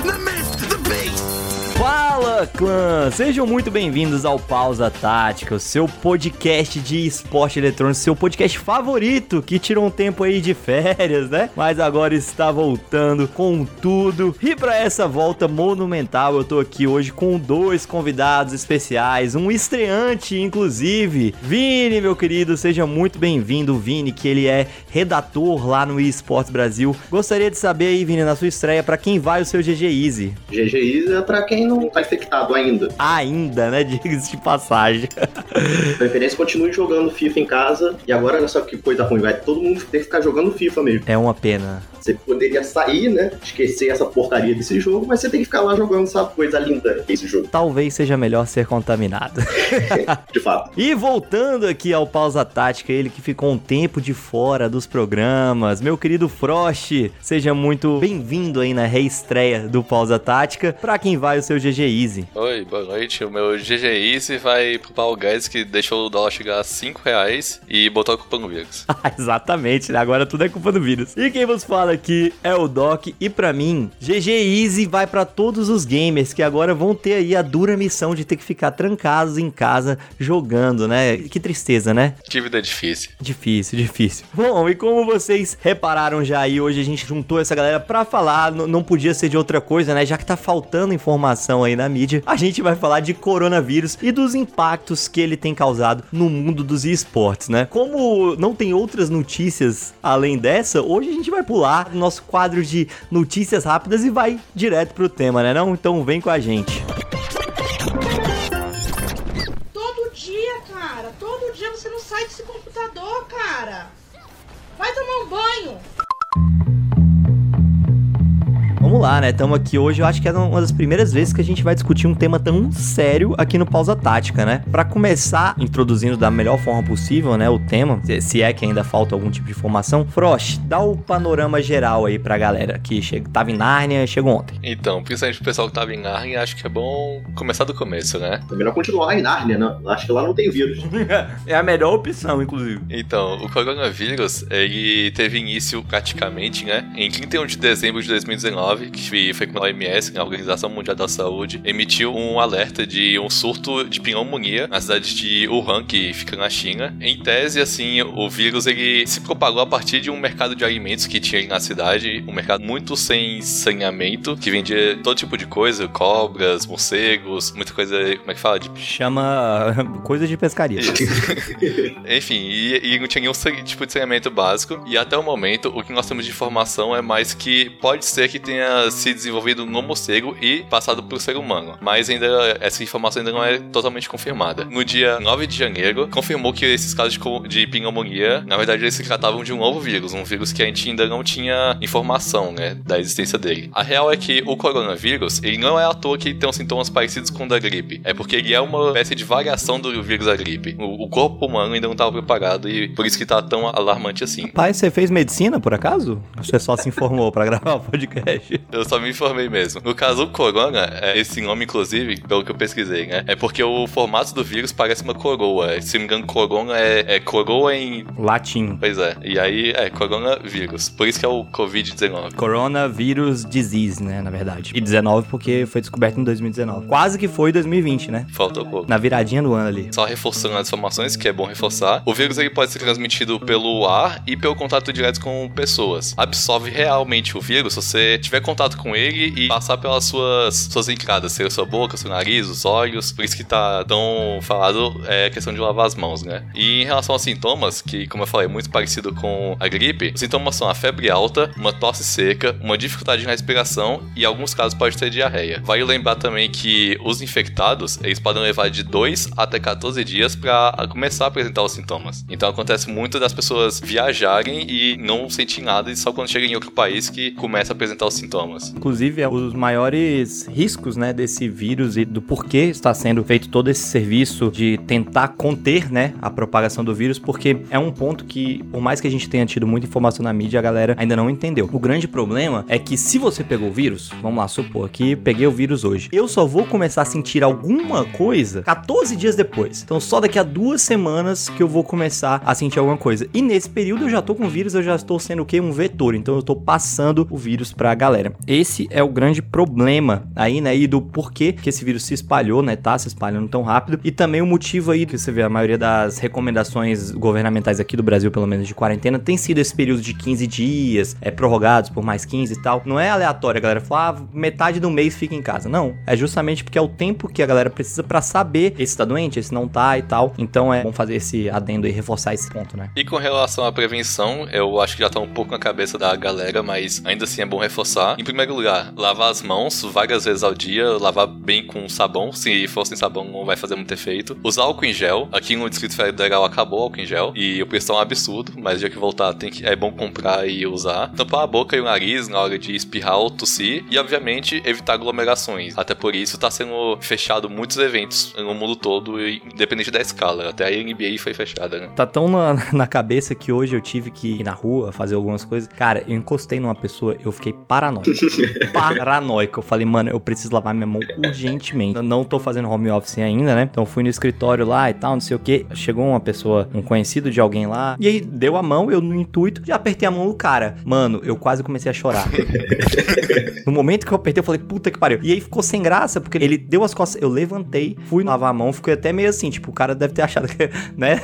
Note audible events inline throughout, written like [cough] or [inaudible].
Fala, clã! Sejam muito bem-vindos ao Pausa Tática, o seu podcast de esporte eletrônico, seu podcast favorito, que tirou um tempo aí de férias, né? Mas agora está voltando com tudo. E para essa volta monumental, eu tô aqui hoje com dois convidados especiais, um estreante, inclusive. Vini, meu querido, seja muito bem-vindo, Vini, que ele é redator lá no eSports Brasil. Gostaria de saber aí, Vini, na sua estreia, para quem vai o seu GG Easy? GG Easy é pra quem não tá infectado ainda. Ainda, né? [laughs] Diga-se de passagem. Preferência continue jogando FIFA em casa. E agora, olha só que coisa ruim, vai todo mundo ter que ficar jogando FIFA mesmo. É uma pena. Você poderia sair, né? Esquecer essa porcaria desse jogo, mas você tem que ficar lá jogando essa coisa linda que é esse jogo. Talvez seja melhor ser contaminado. [laughs] de fato. E voltando aqui ao Pausa Tática, ele que ficou um tempo de fora dos programas, meu querido Frost, seja muito bem-vindo aí na reestreia do Pausa Tática. Pra quem vai o seu GG Easy? Oi, boa noite. O meu GG Easy vai pro Paulo Guedes que deixou o dólar chegar a 5 reais e botou a culpa no vírus. [laughs] Exatamente, né? Agora tudo é culpa do vírus. E quem vos fala aqui é o Doc e para mim, GG Easy vai para todos os gamers que agora vão ter aí a dura missão de ter que ficar trancados em casa jogando, né? Que tristeza, né? Que vida difícil. Difícil, difícil. Bom, e como vocês repararam já aí, hoje a gente juntou essa galera para falar, não podia ser de outra coisa, né? Já que tá faltando informação aí na mídia, a gente vai falar de coronavírus e dos impactos que ele tem causado no mundo dos esportes, né? Como não tem outras notícias além dessa, hoje a gente vai pular nosso quadro de notícias rápidas e vai direto pro tema, né não? Então vem com a gente. Todo dia, cara. Todo dia você não sai desse computador, cara. Vai tomar um banho. Vamos lá, né? Estamos aqui hoje, eu acho que é uma das primeiras vezes que a gente vai discutir um tema tão sério aqui no Pausa Tática, né? Para começar, introduzindo da melhor forma possível, né, o tema, se é que ainda falta algum tipo de informação. Frost, dá o panorama geral aí pra galera que chega, tava em Nárnia e chegou ontem. Então, principalmente o pessoal que tava em Nárnia, acho que é bom começar do começo, né? É melhor continuar em Nárnia, né? Acho que lá não tem vírus. [laughs] é a melhor opção, inclusive. Então, o coronavírus, ele teve início praticamente, né, em 31 de dezembro de 2019 que foi quando a OMS, a Organização Mundial da Saúde, emitiu um alerta de um surto de pneumonia na cidade de Wuhan, que fica na China. Em tese, assim, o vírus ele se propagou a partir de um mercado de alimentos que tinha na cidade, um mercado muito sem saneamento, que vendia todo tipo de coisa, cobras, morcegos, muita coisa, como é que fala? De... Chama [laughs] coisa de pescaria. [laughs] Enfim, e, e não tinha nenhum tipo de saneamento básico, e até o momento, o que nós temos de informação é mais que pode ser que tenha se desenvolvido no morcego e passado para o ser humano. Mas ainda essa informação ainda não é totalmente confirmada. No dia 9 de janeiro, confirmou que esses casos de, pneumonia, na verdade, eles se tratavam de um novo vírus, um vírus que a gente ainda não tinha informação, né, da existência dele. A real é que o coronavírus, ele não é à toa que tem sintomas parecidos com o da gripe. É porque ele é uma espécie de variação do vírus da gripe. O, o corpo humano ainda não estava preparado e por isso que tá tão alarmante assim. Pai, você fez medicina, por acaso? Você só se informou para [laughs] gravar o podcast? [laughs] Eu só me informei mesmo. No caso, o corona, é, esse nome, inclusive, pelo que eu pesquisei, né? É porque o formato do vírus parece uma coroa. Se não me engano, corona é, é coroa em. Latim. Pois é. E aí, é coronavírus. Por isso que é o Covid-19. Coronavirus Disease, né? Na verdade. E 19 porque foi descoberto em 2019. Quase que foi 2020, né? Faltou pouco. Na viradinha do ano ali. Só reforçando as informações, que é bom reforçar. O vírus ele pode ser transmitido pelo ar e pelo contato direto com pessoas. Absorve realmente o vírus se você tiver contato com ele e passar pelas suas, suas entradas, seja sua boca, seu nariz, os olhos. Por isso que tá tão falado é questão de lavar as mãos, né? E em relação aos sintomas, que como eu falei, é muito parecido com a gripe, os sintomas são a febre alta, uma tosse seca, uma dificuldade na respiração e em alguns casos pode ter diarreia. Vale lembrar também que os infectados, eles podem levar de 2 até 14 dias para começar a apresentar os sintomas. Então acontece muito das pessoas viajarem e não sentir nada e só quando chegam em outro país que começa a apresentar os sintomas. Inclusive, é os maiores riscos, né, desse vírus e do porquê está sendo feito todo esse serviço de tentar conter, né, a propagação do vírus, porque é um ponto que, por mais que a gente tenha tido muita informação na mídia, a galera ainda não entendeu. O grande problema é que se você pegou o vírus, vamos lá, supor que peguei o vírus hoje, eu só vou começar a sentir alguma coisa 14 dias depois. Então, só daqui a duas semanas que eu vou começar a sentir alguma coisa. E nesse período eu já tô com o vírus, eu já estou sendo o quê? Um vetor. Então, eu tô passando o vírus pra galera. Esse é o grande problema aí, né? E do porquê que esse vírus se espalhou, né? Tá se espalhando tão rápido. E também o motivo aí que você vê a maioria das recomendações governamentais aqui do Brasil, pelo menos de quarentena, tem sido esse período de 15 dias, é prorrogados por mais 15 e tal. Não é aleatório, a galera falar, ah, metade do mês fica em casa. Não, é justamente porque é o tempo que a galera precisa para saber esse tá doente, esse não tá e tal. Então é bom fazer esse adendo e reforçar esse ponto, né? E com relação à prevenção, eu acho que já tá um pouco na cabeça da galera, mas ainda assim é bom reforçar. Em primeiro lugar, lavar as mãos várias vezes ao dia, lavar bem com sabão. Se for sem sabão, não vai fazer muito efeito. Usar álcool em gel. Aqui no Distrito Federal acabou o álcool em gel. E o preço é um absurdo, mas já que voltar, tem que, é bom comprar e usar. Tampar a boca e o nariz na hora de espirrar ou tossir. E, obviamente, evitar aglomerações. Até por isso, tá sendo fechado muitos eventos no mundo todo, independente da escala. Até a NBA foi fechada, né? Tá tão na, na cabeça que hoje eu tive que ir na rua fazer algumas coisas. Cara, eu encostei numa pessoa, eu fiquei paranoico. [laughs] paranoico. Eu falei, mano, eu preciso lavar minha mão urgentemente. Eu não tô fazendo home office ainda, né? Então fui no escritório lá e tal, não sei o que. Chegou uma pessoa, um conhecido de alguém lá, e aí deu a mão, eu no intuito, já apertei a mão do cara. Mano, eu quase comecei a chorar. [laughs] no momento que eu apertei, eu falei, puta que pariu. E aí ficou sem graça, porque ele deu as costas, eu levantei, fui lavar a mão, fiquei até meio assim, tipo, o cara deve ter achado que, [laughs] né?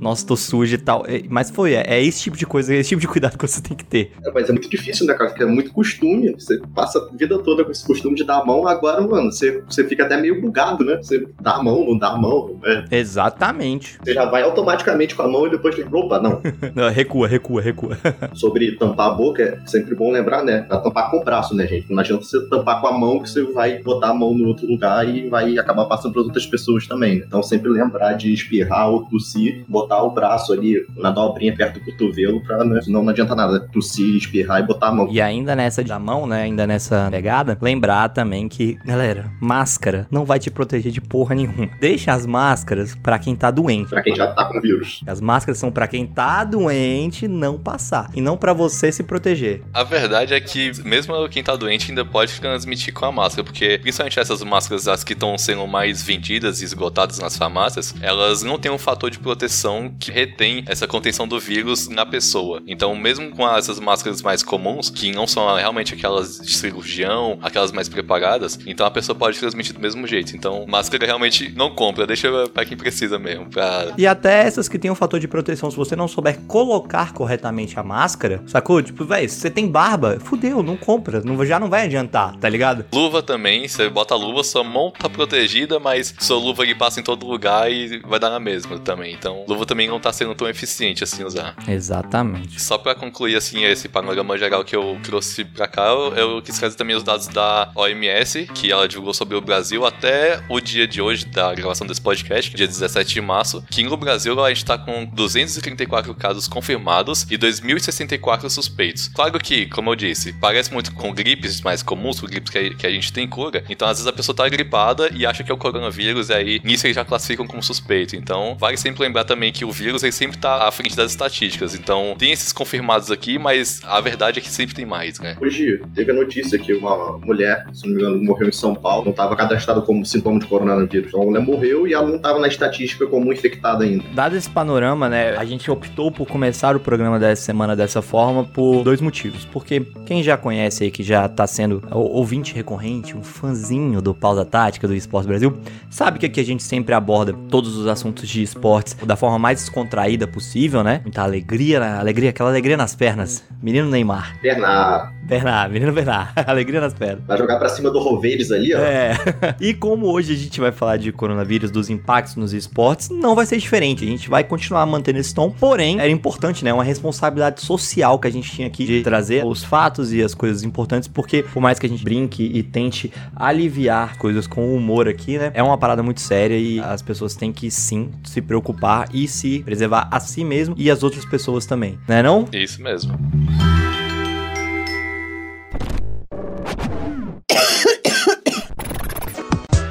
Nossa, tô sujo e tal. Mas foi, é, é, esse tipo de coisa, é esse tipo de cuidado que você tem que ter. É, mas é muito difícil, né, cara? Porque é muito costume. Você passa a vida toda com esse costume de dar a mão, agora, mano, você, você fica até meio bugado, né? Você dá a mão, não dá a mão. É. Exatamente. Você já vai automaticamente com a mão e depois, opa, não. não [laughs] recua, recua, recua. [laughs] Sobre tampar a boca, é sempre bom lembrar, né? Pra tampar com o braço, né, gente? Não adianta você tampar com a mão que você vai botar a mão no outro lugar e vai acabar passando para outras pessoas também. Então, sempre lembrar de espirrar ou tossir, botar o braço ali na dobrinha perto do cotovelo, pra, né? Senão não adianta nada tossir, espirrar e botar a mão. E ainda nessa da mão, né? Ainda nessa pegada, lembrar também que, galera, máscara não vai te proteger de porra nenhuma. Deixa as máscaras para quem tá doente. Pra quem já tá com vírus. As máscaras são para quem tá doente não passar. E não para você se proteger. A verdade é que, mesmo quem tá doente ainda pode transmitir com a máscara, porque principalmente essas máscaras, as que estão sendo mais vendidas e esgotadas nas farmácias, elas não têm um fator de proteção que retém essa contenção do vírus na pessoa. Então, mesmo com essas máscaras mais comuns, que não são realmente aquelas de cirurgião, aquelas mais preparadas, então a pessoa pode transmitir do mesmo jeito. Então, máscara realmente não compra, deixa para quem precisa mesmo. Pra... E até essas que tem um fator de proteção, se você não souber colocar corretamente a máscara, sacou? Tipo, velho, se você tem barba, fudeu, não compra, não, já não vai adiantar, tá ligado? Luva também, você bota a luva, sua mão tá protegida, mas sua luva que passa em todo lugar e vai dar na mesma também. Então, luva também não tá sendo tão eficiente assim usar. Exatamente. Só para concluir assim esse panorama geral que eu trouxe para cá, eu, eu quis trazer também os dados da OMS, que ela divulgou sobre o Brasil até o dia de hoje da gravação desse podcast, dia 17 de março, que no Brasil a gente tá com 234 casos confirmados e 2.064 suspeitos. Claro que, como eu disse, parece muito com gripes mais comuns, com gripes que a, que a gente tem cura, então às vezes a pessoa tá gripada e acha que é o coronavírus, e aí nisso eles já classificam como suspeito. Então, vale sempre lembrar também que o vírus ele sempre tá à frente das estatísticas. Então, tem esses confirmados aqui, mas a verdade é que sempre tem mais, né? Hoje teve a notícia que uma mulher, se não me engano, morreu em São Paulo, não estava cadastrada como sintoma de coronavírus. Então, a mulher morreu e ela não estava na estatística como infectada ainda. Dado esse panorama, né, a gente optou por começar o programa dessa semana dessa forma por dois motivos. Porque quem já conhece aí, que já tá sendo ouvinte recorrente, um fãzinho do Pausa Tática do Esporte Brasil, sabe que aqui a gente sempre aborda todos os assuntos de esportes da forma mais descontraída possível, né? Muita alegria, alegria, aquela alegria nas pernas. Menino Neymar. Bernard. Bernard, menino Bernard. [laughs] alegria nas pernas. Vai jogar pra cima do Roveiros ali, ó. É. [laughs] e como hoje a gente vai falar de coronavírus, dos impactos nos esportes, não vai ser diferente. A gente vai continuar mantendo esse tom, porém, era importante, né? Uma responsabilidade social que a gente tinha aqui de trazer os fatos e as coisas importantes, porque por mais que a gente brinque e tente aliviar coisas com humor aqui, né? É uma parada muito séria e as pessoas têm que sim se preocupar e se preservar a si mesmo e as outras pessoas também, né não? Isso mesmo.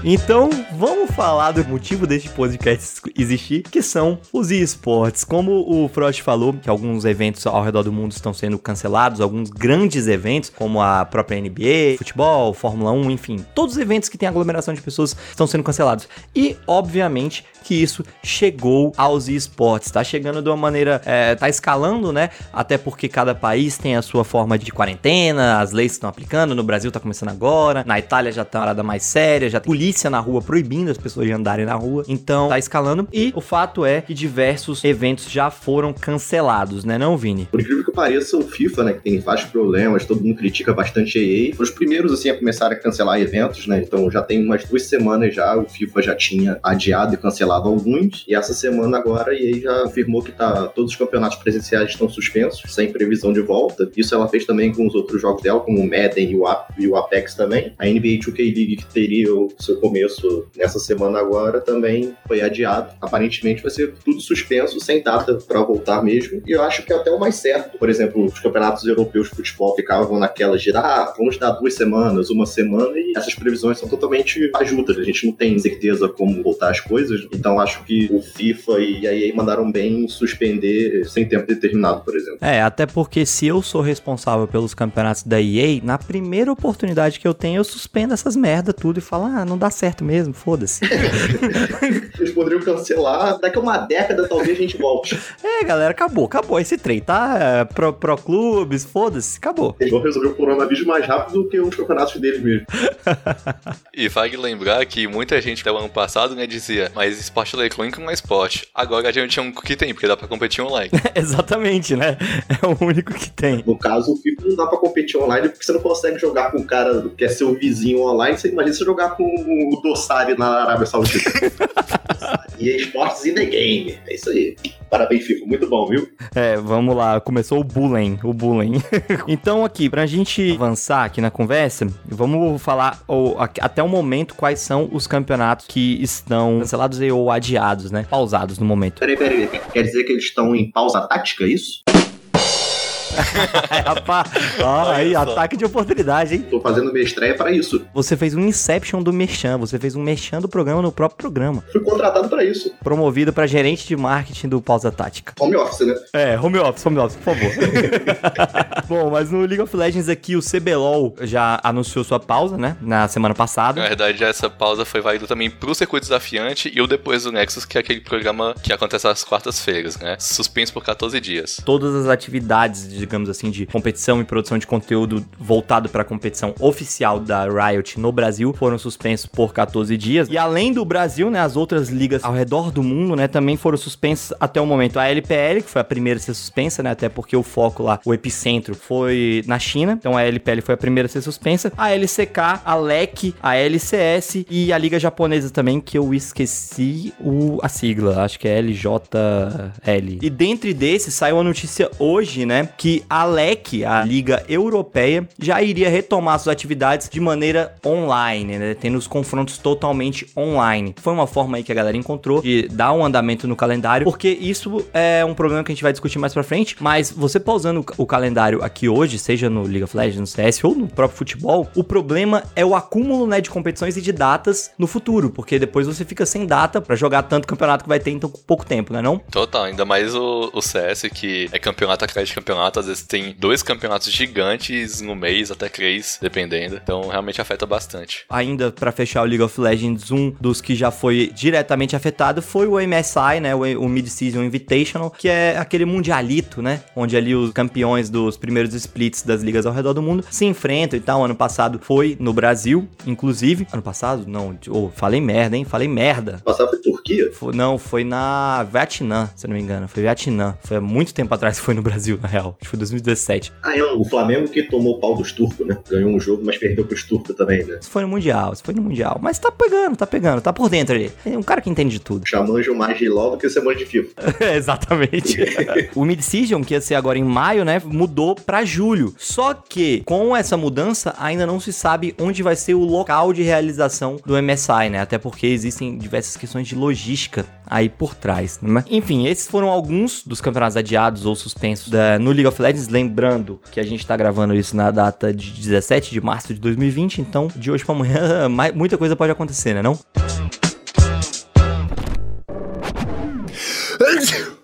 Então, vamos falar do motivo deste podcast existir, que são os esportes. Como o Frost falou, que alguns eventos ao redor do mundo estão sendo cancelados, alguns grandes eventos, como a própria NBA, futebol, Fórmula 1, enfim, todos os eventos que têm aglomeração de pessoas estão sendo cancelados. E, obviamente, que isso chegou aos esportes. Tá chegando de uma maneira, é, tá escalando, né? Até porque cada país tem a sua forma de quarentena, as leis estão aplicando. No Brasil tá começando agora, na Itália já tá uma parada mais séria, já tem polícia na rua proibindo as pessoas de andarem na rua. Então tá escalando. E o fato é que diversos eventos já foram cancelados, né, não, Vini? Por incrível que pareça, o FIFA, né, que tem vários problemas, todo mundo critica bastante a EA, foi os primeiros, assim, a começar a cancelar eventos, né, então já tem umas duas semanas já, o FIFA já tinha adiado e cancelado alguns, e essa semana agora a EA já afirmou que tá, todos os campeonatos presenciais estão suspensos, sem previsão de volta. Isso ela fez também com os outros jogos dela, como o Madden e o, Apex também. A NBA 2K League, que teria o seu começo nessa semana agora, também foi adiado. Aparentemente vai ser tudo suspenso, sem data para voltar mesmo. E eu acho que é até o mais certo. Por exemplo, os campeonatos europeus de futebol ficavam naquela de, ah, vamos dar duas semanas, uma semana, e essas previsões são totalmente ajudas. A gente não tem certeza como voltar as coisas. Então acho que o FIFA e a EA mandaram bem suspender sem tempo determinado, por exemplo. É, até porque se eu sou responsável pelos campeonatos da EA, na primeira oportunidade que eu tenho, eu suspendo essas merda tudo e falo, ah, não dá certo mesmo, foda-se. [laughs] Eles poderiam cancelar, daqui a uma década talvez a gente volte. É, galera, acabou, acabou esse trem, tá? É, pro, pro clubes, foda-se, acabou. Eles vão resolver o coronavírus mais rápido do que os campeonatos deles mesmo. [laughs] e vale lembrar que muita gente até o ano passado, né, dizia, mas esporte eletrônico não é esporte. Agora a gente é um que tem, porque dá pra competir online. [laughs] Exatamente, né? É o único que tem. No caso, o FIFA não dá pra competir online porque você não consegue jogar com um cara que é seu vizinho online. Você imagina você jogar com o Dossari na Arábia Saudita. [laughs] e esportes in the game. É isso aí. Parabéns, FIFA. Muito bom, viu? É, vamos lá. Começou o bullying. O bullying. [laughs] então, aqui, pra gente avançar aqui na conversa, vamos falar ou, até o momento quais são os campeonatos que estão cancelados ou adiados, né? Pausados no momento. Peraí, peraí. Quer dizer que eles estão em pausa tática, é isso? [laughs] Rapaz, ó, aí, ataque de oportunidade, hein? Tô fazendo minha estreia para isso. Você fez um Inception do Merchan, você fez um Merchan do programa no próprio programa. Fui contratado para isso. Promovido para gerente de marketing do Pausa Tática. Home office, né? É, home office, home office, por favor. [laughs] Bom, mas no League of Legends aqui, o CBLOL já anunciou sua pausa, né? Na semana passada. Na verdade, essa pausa foi válida também pro Circuito Desafiante e o Depois do Nexus, que é aquele programa que acontece às quartas-feiras, né? Suspenso por 14 dias. Todas as atividades de digamos assim, de competição e produção de conteúdo voltado para a competição oficial da Riot no Brasil foram suspensos por 14 dias. E além do Brasil, né, as outras ligas ao redor do mundo, né, também foram suspensas até o momento. A LPL, que foi a primeira a ser suspensa, né, até porque o foco lá, o epicentro, foi na China. Então a LPL foi a primeira a ser suspensa. A LCK, a LEC, a LCS e a liga japonesa também, que eu esqueci o, a sigla, acho que é LJL. E dentre desses saiu a notícia hoje, né, que a LEC, a Liga Europeia, já iria retomar suas atividades de maneira online, né? Tendo os confrontos totalmente online. Foi uma forma aí que a galera encontrou de dar um andamento no calendário, porque isso é um problema que a gente vai discutir mais pra frente, mas você pausando o calendário aqui hoje, seja no League of Legends, no CS ou no próprio futebol, o problema é o acúmulo, né, de competições e de datas no futuro, porque depois você fica sem data para jogar tanto campeonato que vai ter em tão pouco tempo, né não? Total, ainda mais o, o CS, que é campeonato atrás de campeonato, às vezes tem dois campeonatos gigantes no mês, até três, dependendo. Então realmente afeta bastante. Ainda para fechar o League of Legends, um dos que já foi diretamente afetado foi o MSI, né? O, o Mid-Season Invitational, que é aquele mundialito, né? Onde ali os campeões dos primeiros splits das ligas ao redor do mundo se enfrentam e tal. Ano passado foi no Brasil, inclusive. Ano passado? Não, oh, falei merda, hein? Falei merda. Passado foi Turquia? Foi, não, foi na Vietnã, se não me engano. Foi Vietnã. Foi há muito tempo atrás que foi no Brasil, na real. Que foi 2017. Ah, é o Flamengo que tomou o pau dos turcos, né? Ganhou um jogo, mas perdeu pros turcos também, né? Isso foi no Mundial, isso foi no Mundial. Mas tá pegando, tá pegando, tá por dentro ali. É um cara que entende de tudo. Chamanjo mais de LOL do que você manja de FIFA. [laughs] Exatamente. [laughs] o Mid-Season, que ia ser agora em maio, né? Mudou pra julho. Só que, com essa mudança, ainda não se sabe onde vai ser o local de realização do MSI, né? Até porque existem diversas questões de logística aí por trás. Né? Enfim, esses foram alguns dos campeonatos adiados ou suspensos da, no League of Legends. Lembrando que a gente tá gravando isso na data de 17 de março de 2020, então de hoje para amanhã [laughs] muita coisa pode acontecer, né não? [laughs]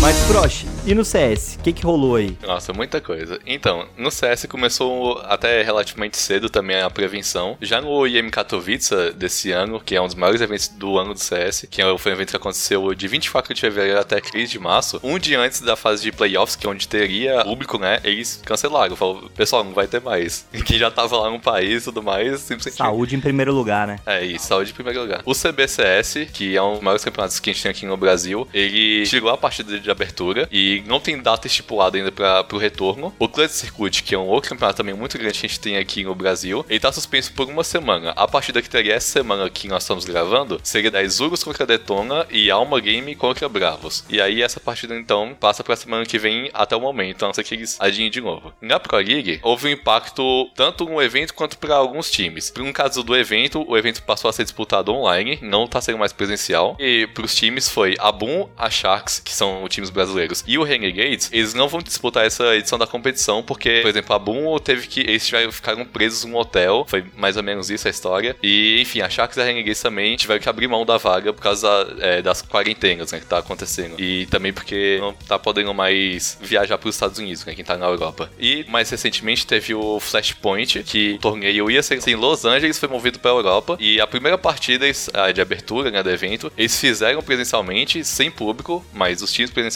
Mas, Prosh, e no CS? O que, que rolou aí? Nossa, muita coisa. Então, no CS começou até relativamente cedo também a prevenção. Já no IEM Katowice desse ano, que é um dos maiores eventos do ano do CS, que foi um evento que aconteceu de 24 de fevereiro até 15 de março, um dia antes da fase de playoffs, que é onde teria público, né? Eles cancelaram. Falaram, pessoal, não vai ter mais. [laughs] Quem já tava lá no país e tudo mais, simplesmente. Saúde em primeiro lugar, né? É isso, saúde em primeiro lugar. O CBCS, que é um dos maiores campeonatos que a gente tem aqui no Brasil, ele chegou a partida de abertura e não tem data estipulada ainda para o retorno. O Clutch Circuit, que é um outro campeonato também muito grande que a gente tem aqui no Brasil, ele tá suspenso por uma semana. A partida que teria essa semana que nós estamos gravando seria da Isurus contra Detona e Alma Game contra Bravos. E aí essa partida então passa pra semana que vem até o momento, a não ser que eles adiem de novo. Na Pro League, houve um impacto tanto no evento quanto para alguns times. Por um caso do evento, o evento passou a ser disputado online, não tá sendo mais presencial. E pros times foi a Boom, a Sharks, que são os times brasileiros, e o Renegades, eles não vão disputar essa edição da competição, porque, por exemplo, a Boom teve que. Eles tiveram, ficaram presos num hotel, foi mais ou menos isso a história. E, enfim, a Sharks e a Renegades também tiveram que abrir mão da vaga por causa é, das quarentenas, né, que tá acontecendo. E também porque não tá podendo mais viajar pros Estados Unidos, né, quem tá na Europa. E, mais recentemente, teve o Flashpoint, que o torneio ia ser em Los Angeles, foi movido pra Europa. E a primeira partida de abertura, né, do evento, eles fizeram presencialmente, sem público, mas os times presencialmente.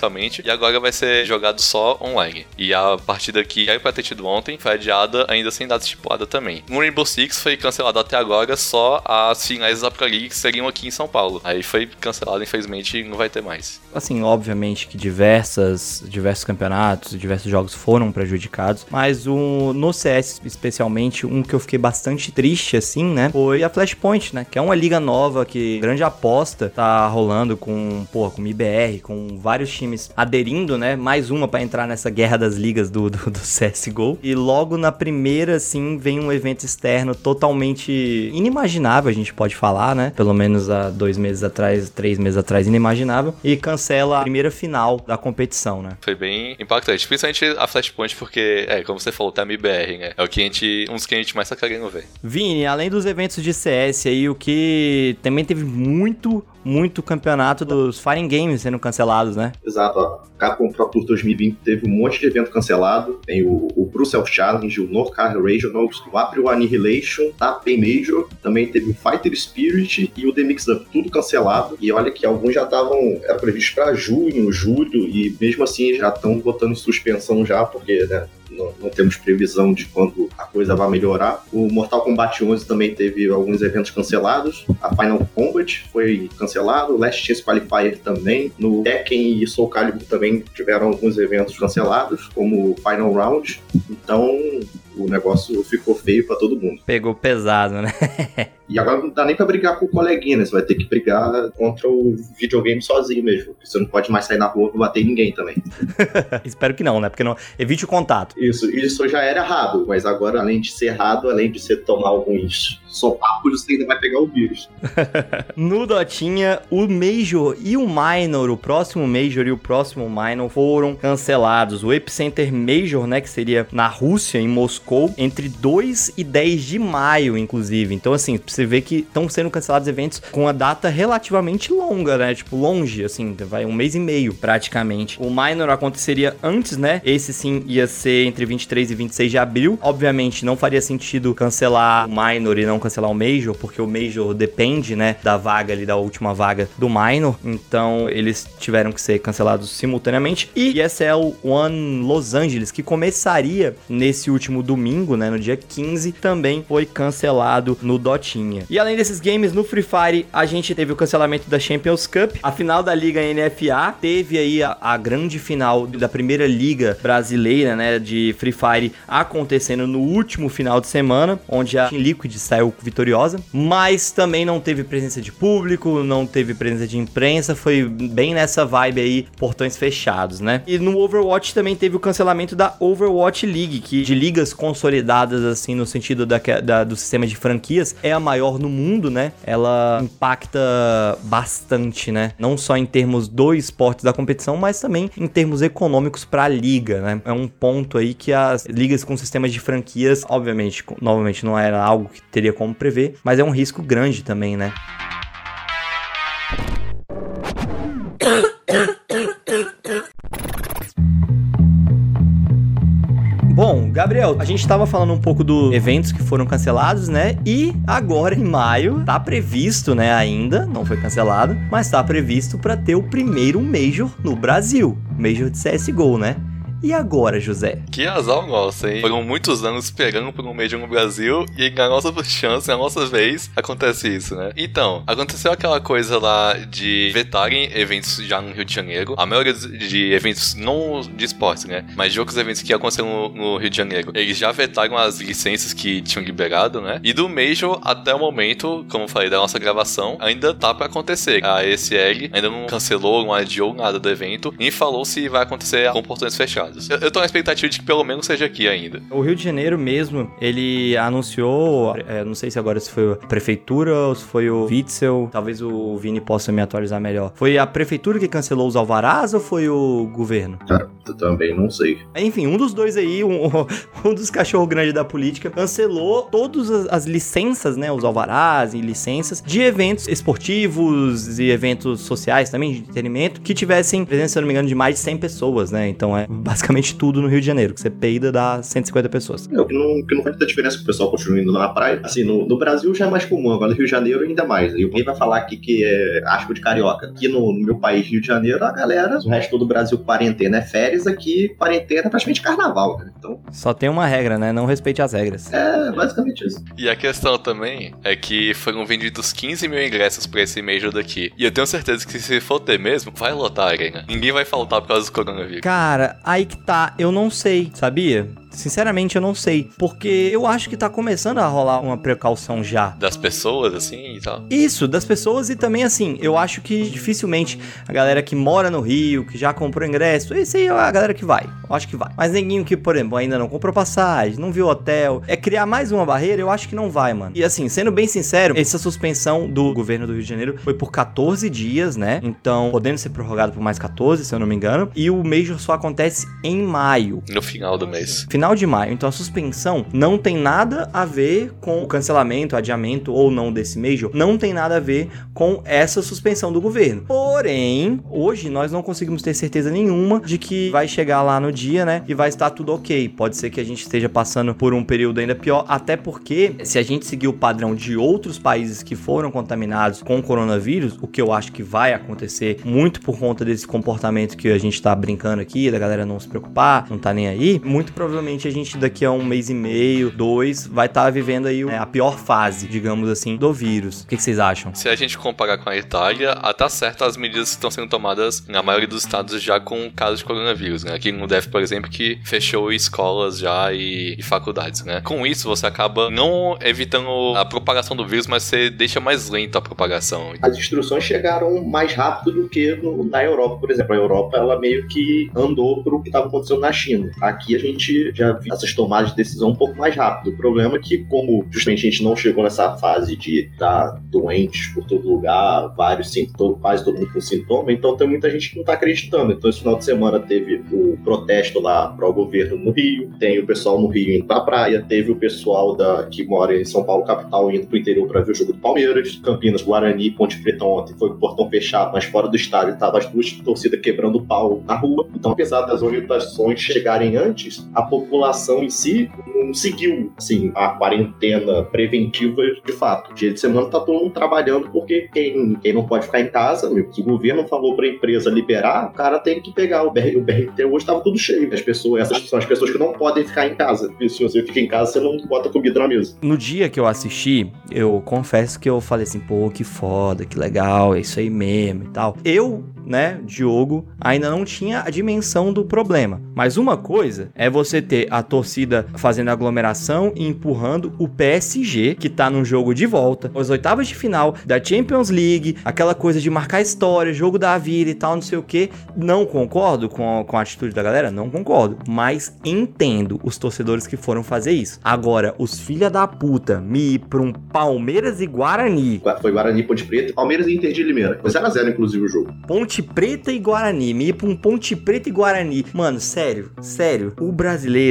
E agora vai ser jogado só online. E a partida que era pra ter tido ontem foi adiada, ainda sem data estipulada também. No Rainbow Six foi cancelado até agora só as finais da Pro League que seriam aqui em São Paulo. Aí foi cancelado, infelizmente, não vai ter mais. Assim, obviamente que diversas, diversos campeonatos, diversos jogos foram prejudicados, mas o, no CS especialmente, um que eu fiquei bastante triste, assim, né, foi a Flashpoint, né, que é uma liga nova que grande aposta tá rolando com, pô, com IBR, com vários times aderindo, né, mais uma para entrar nessa guerra das ligas do, do, do CSGO. E logo na primeira, assim, vem um evento externo totalmente inimaginável, a gente pode falar, né, pelo menos há dois meses atrás, três meses atrás, inimaginável, e cancela a primeira final da competição, né. Foi bem impactante, principalmente a Flashpoint, porque, é, como você falou, a MBR, né, é o que a gente, um dos que a gente mais tá querendo ver. Vini, além dos eventos de CS aí, o que também teve muito muito campeonato dos Fighting Games sendo cancelados, né? Exato, ó. Capcom Pro Tour 2020 teve um monte de evento cancelado. Tem o, o Brussels Challenge, o North Car Regionals, o April Annihilation, a Pay Major, também teve o Fighter Spirit e o The Mix Up, tudo cancelado. E olha que alguns já estavam, era previsto para junho, julho, e mesmo assim já estão botando suspensão já, porque, né, não, não, temos previsão de quando a coisa vai melhorar. O Mortal Kombat 11 também teve alguns eventos cancelados. A Final Combat foi cancelado, o Last Chance Qualifier também. No Tekken e Soul Calibur também tiveram alguns eventos cancelados, como o Final Round. Então, o negócio ficou feio para todo mundo. Pegou pesado, né? [laughs] e agora não dá nem pra brigar com o coleguinha, né? Você vai ter que brigar contra o videogame sozinho mesmo. Você não pode mais sair na rua pra bater em ninguém também. [laughs] Espero que não, né? Porque não evite o contato. Isso, isso já era errado, mas agora, além de ser errado, além de você tomar alguns sopapos, você ainda vai pegar o vírus. [laughs] no Dotinha, o Major e o Minor, o próximo Major e o próximo Minor foram cancelados. O Epicenter Major, né, que seria na Rússia, em Moscou, entre 2 e 10 de maio, inclusive. Então, assim, você vê que estão sendo cancelados eventos com a data relativamente longa, né? Tipo, longe, assim, vai um mês e meio, praticamente. O Minor aconteceria antes, né? Esse sim ia ser entre 23 e 26 de abril. Obviamente, não faria sentido cancelar o Minor e não cancelar o Major, porque o Major depende, né, da vaga ali, da última vaga do Minor. Então, eles tiveram que ser cancelados simultaneamente. E ESL One Los Angeles, que começaria nesse último domingo, né, no dia 15, também foi cancelado no Dotinha. E além desses games, no Free Fire, a gente teve o cancelamento da Champions Cup, a final da Liga NFA, teve aí a, a grande final da primeira liga brasileira, né, de Free Fire acontecendo no último final de semana, onde a Team Liquid saiu vitoriosa, mas também não teve presença de público, não teve presença de imprensa, foi bem nessa vibe aí, portões fechados, né? E no Overwatch também teve o cancelamento da Overwatch League, que de ligas consolidadas, assim, no sentido da, da, do sistema de franquias, é a maior no mundo, né? Ela impacta bastante, né? Não só em termos do esporte da competição, mas também em termos econômicos para a liga, né? É um ponto aí que as ligas com sistemas de franquias, obviamente, novamente não era algo que teria como prever, mas é um risco grande também, né? Bom, Gabriel, a gente estava falando um pouco dos eventos que foram cancelados, né? E agora em maio tá previsto, né? Ainda não foi cancelado, mas tá previsto para ter o primeiro Major no Brasil, Major de CS:GO, né? E agora, José? Que azar nosso, hein? Foram muitos anos esperando por um Major no Brasil e na nossa [laughs] chance, na nossa vez, acontece isso, né? Então, aconteceu aquela coisa lá de vetarem eventos já no Rio de Janeiro. A maioria de eventos, não de esportes, né? Mas de outros eventos que aconteceram no, no Rio de Janeiro. Eles já vetaram as licenças que tinham liberado, né? E do Major, até o momento, como falei da nossa gravação, ainda tá pra acontecer. A ESL ainda não cancelou, não adiou nada do evento, nem falou se vai acontecer com portões fechados. Eu, eu tô na expectativa de que pelo menos seja aqui ainda. O Rio de Janeiro mesmo, ele anunciou, é, não sei se agora se foi a prefeitura ou se foi o Witzel, talvez o Vini possa me atualizar melhor. Foi a prefeitura que cancelou os alvarás ou foi o governo? Cara, eu também não sei. Enfim, um dos dois aí, um, [laughs] um dos cachorro grandes da política, cancelou todas as, as licenças, né, os alvarás e licenças de eventos esportivos e eventos sociais também, de entretenimento, que tivessem presença, se eu não me engano, de mais de 100 pessoas, né? Então é basicamente tudo no Rio de Janeiro, que você peida dá 150 pessoas. É, o que não, que não faz muita diferença que o pessoal continue indo na praia. Assim, no, no Brasil já é mais comum, agora no Rio de Janeiro ainda mais. E alguém vai falar aqui que é asco de carioca. Aqui no, no meu país, Rio de Janeiro, a galera, o resto do Brasil, quarentena é férias, aqui quarentena é praticamente carnaval, né? Então, Só tem uma regra, né? Não respeite as regras. é basicamente isso. E a questão também é que foram vendidos 15 mil ingressos pra esse Major daqui. E eu tenho certeza que se for ter mesmo, vai lotar a arena. Ninguém vai faltar por causa do coronavírus. Cara, aí que tá, eu não sei, sabia? Sinceramente, eu não sei. Porque eu acho que tá começando a rolar uma precaução já. Das pessoas, assim, e tal. Isso, das pessoas e também assim, eu acho que dificilmente a galera que mora no Rio, que já comprou ingresso, esse aí é a galera que vai. Eu acho que vai. Mas ninguém que, por exemplo, ainda não comprou passagem, não viu hotel, é criar mais uma barreira, eu acho que não vai, mano. E assim, sendo bem sincero, essa suspensão do governo do Rio de Janeiro foi por 14 dias, né? Então, podendo ser prorrogado por mais 14, se eu não me engano. E o Major só acontece em maio No final do mês. final de maio. Então a suspensão não tem nada a ver com o cancelamento, adiamento ou não desse Major. Não tem nada a ver com essa suspensão do governo. Porém, hoje nós não conseguimos ter certeza nenhuma de que vai chegar lá no dia, né? E vai estar tudo ok. Pode ser que a gente esteja passando por um período ainda pior, até porque se a gente seguir o padrão de outros países que foram contaminados com o coronavírus, o que eu acho que vai acontecer muito por conta desse comportamento que a gente tá brincando aqui, da galera não se preocupar, não tá nem aí, muito provavelmente a gente daqui a um mês e meio, dois, vai estar vivendo aí né, a pior fase, digamos assim, do vírus. O que, que vocês acham? Se a gente comparar com a Itália, até certo as medidas que estão sendo tomadas na maioria dos estados já com casos de coronavírus, né? Aqui no DF, por exemplo, que fechou escolas já e, e faculdades, né? Com isso, você acaba não evitando a propagação do vírus, mas você deixa mais lenta a propagação. As instruções chegaram mais rápido do que no- na Europa, por exemplo. A Europa, ela meio que andou pro que estava acontecendo na China. Aqui a gente já viu essas tomadas de decisão um pouco mais rápido. O problema é que, como justamente a gente não chegou nessa fase de estar doentes por todo lugar, vários sintomas, quase todo mundo com sintoma, então tem muita gente que não tá acreditando. Então, esse final de semana teve o protesto lá pro governo no Rio, tem o pessoal no Rio indo pra praia, teve o pessoal da, que mora em São Paulo, capital, indo pro interior pra ver o jogo do Palmeiras, Campinas, Guarani, Ponte Preta ontem foi com o portão fechado, mas fora do estádio tava as duas torcidas quebrando pau na rua. Então, apesar das orientações chegarem antes, a população em si não seguiu, assim, a quarentena preventiva de fato. Dia de semana tá todo mundo trabalhando porque quem, quem não pode ficar em casa, meu, se o governo falou pra empresa liberar, o cara tem que pegar. O, BR, o BRT hoje tava tudo cheio. As pessoas, essas são as pessoas que não podem ficar em casa. Se você fica em casa, você não bota comida na mesa. No dia que eu assisti, eu confesso que eu falei assim, pô, que foda, que legal, é isso aí mesmo e tal. Eu, né, Diogo, ainda não tinha a dimensão do problema. Mas uma coisa é você ter a torcida fazendo aglomeração e empurrando o PSG, que tá num jogo de volta, as oitavas de final da Champions League, aquela coisa de marcar história, jogo da vida e tal, não sei o que. Não concordo com a, com a atitude da galera? Não concordo. Mas entendo os torcedores que foram fazer isso. Agora, os filha da puta me ir pra um Palmeiras e Guarani, Foi Guarani, Ponte Preta, Palmeiras e Inter de Limeira. Foi 0x0, inclusive, o jogo. Ponte Ponte Preta e Guarani. Me ir pra um Ponte Preta e Guarani. Mano, sério, sério. O brasileiro,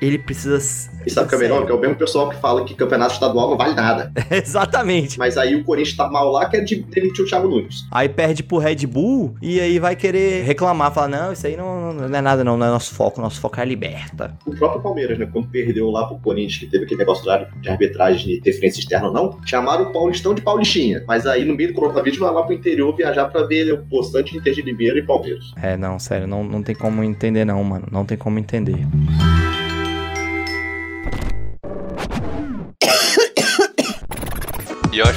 ele precisa. E sabe o que é melhor? Que é o mesmo pessoal que fala que campeonato estadual não vale nada. [laughs] Exatamente. Mas aí o Corinthians tá mal lá, quer de- demitir o Thiago Nunes. Aí perde pro Red Bull e aí vai querer reclamar, falar: não, isso aí não, não é nada, não, não é nosso foco, nosso foco é a liberta. O próprio Palmeiras, né? Quando perdeu lá pro Corinthians, que teve aquele negócio de arbitragem de interferência externa ou não, chamaram o Paulistão de Paulistinha. Mas aí no meio do coronavírus vai lá pro interior viajar pra ver o postante Inter de Limeira e Palmeiras. É, não, sério, não, não tem como entender, não, mano. Não tem como entender.